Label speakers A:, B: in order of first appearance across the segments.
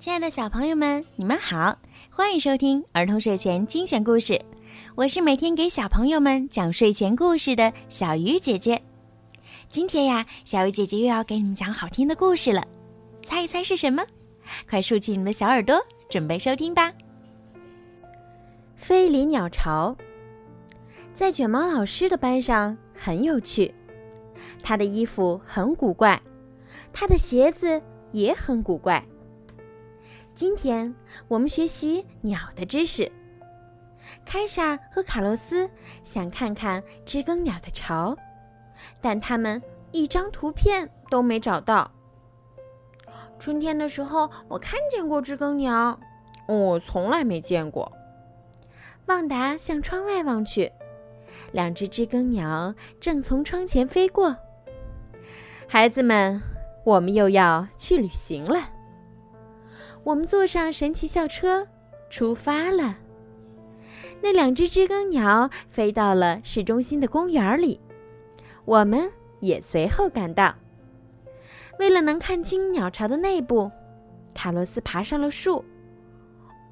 A: 亲爱的小朋友们，你们好，欢迎收听儿童睡前精选故事。我是每天给小朋友们讲睡前故事的小鱼姐姐。今天呀，小鱼姐姐又要给你们讲好听的故事了，猜一猜是什么？快竖起你们的小耳朵，准备收听吧。
B: 飞离鸟巢，在卷毛老师的班上很有趣。他的衣服很古怪，他的鞋子也很古怪。今天我们学习鸟的知识。凯莎和卡洛斯想看看知更鸟的巢，但他们一张图片都没找到。春天的时候，我看见过知更鸟，
C: 我从来没见过。
B: 旺达向窗外望去，两只知更鸟正从窗前飞过。孩子们，我们又要去旅行了。我们坐上神奇校车，出发了。那两只知更鸟飞到了市中心的公园里，我们也随后赶到。为了能看清鸟巢的内部，卡洛斯爬上了树。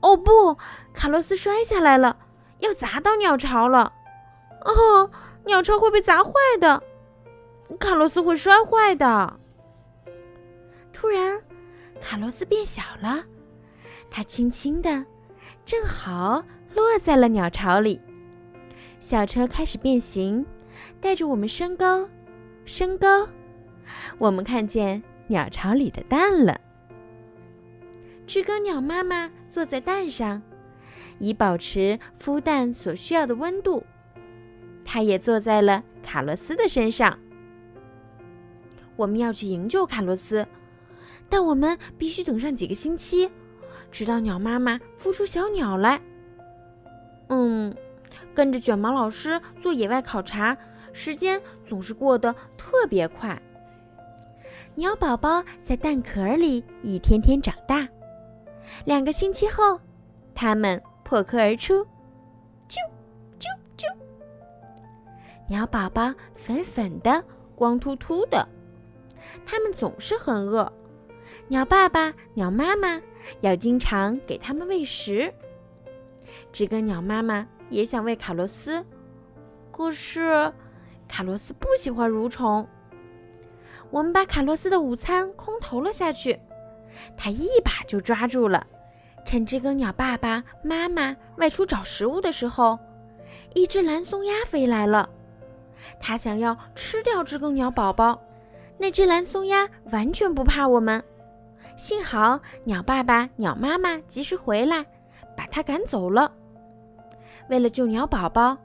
B: 哦不，卡洛斯摔下来了，要砸到鸟巢了。哦，鸟巢会被砸坏的，卡洛斯会摔坏的。突然。卡洛斯变小了，它轻轻的，正好落在了鸟巢里。小车开始变形，带着我们升高，升高。我们看见鸟巢里的蛋了。知更鸟妈妈坐在蛋上，以保持孵蛋所需要的温度。它也坐在了卡洛斯的身上。我们要去营救卡洛斯。但我们必须等上几个星期，直到鸟妈妈孵出小鸟来。嗯，跟着卷毛老师做野外考察，时间总是过得特别快。鸟宝宝在蛋壳里一天天长大，两个星期后，它们破壳而出，啾啾啾。鸟宝宝粉粉的，光秃秃的，它们总是很饿。鸟爸爸、鸟妈妈要经常给它们喂食。知更鸟妈妈也想喂卡洛斯，可是卡洛斯不喜欢蠕虫。我们把卡洛斯的午餐空投了下去，他一把就抓住了。趁知更鸟爸爸妈妈外出找食物的时候，一只蓝松鸦飞来了，它想要吃掉知更鸟宝宝。那只蓝松鸦完全不怕我们。幸好鸟爸爸、鸟妈妈及时回来，把它赶走了。为了救鸟宝宝，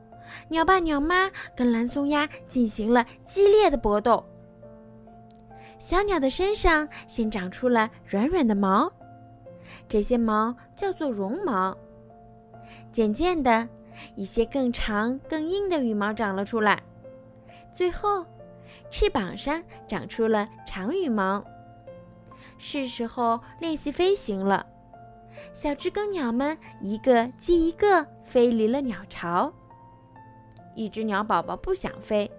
B: 鸟爸、鸟妈跟蓝松鸦进行了激烈的搏斗。小鸟的身上先长出了软软的毛，这些毛叫做绒毛。渐渐的，一些更长、更硬的羽毛长了出来，最后，翅膀上长出了长羽毛。是时候练习飞行了，小知更鸟们一个接一个飞离了鸟巢。一只鸟宝宝不想飞，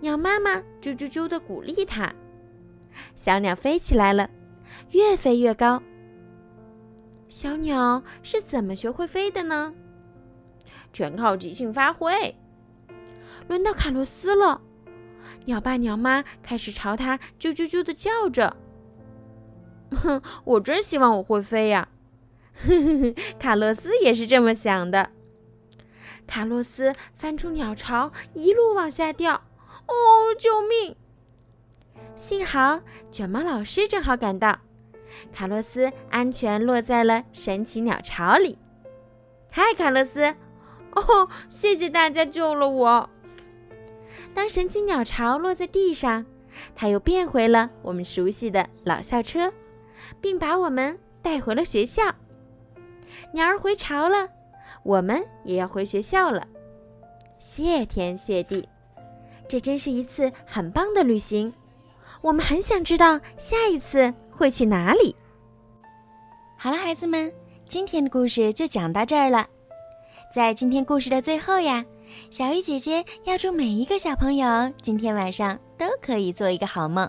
B: 鸟妈妈啾啾啾地鼓励它。小鸟飞起来了，越飞越高。小鸟是怎么学会飞的呢？
C: 全靠即兴发挥。
B: 轮到卡洛斯了，鸟爸鸟妈开始朝他啾啾啾地叫着。哼，我真希望我会飞呀！卡洛斯也是这么想的。卡洛斯翻出鸟巢，一路往下掉。哦，救命！幸好卷毛老师正好赶到，卡洛斯安全落在了神奇鸟巢里。嗨，卡洛斯！哦，谢谢大家救了我。当神奇鸟巢落在地上，它又变回了我们熟悉的老校车。并把我们带回了学校。鸟儿回巢了，我们也要回学校了。谢天谢地，这真是一次很棒的旅行。我们很想知道下一次会去哪里。
A: 好了，孩子们，今天的故事就讲到这儿了。在今天故事的最后呀，小鱼姐姐要祝每一个小朋友今天晚上都可以做一个好梦。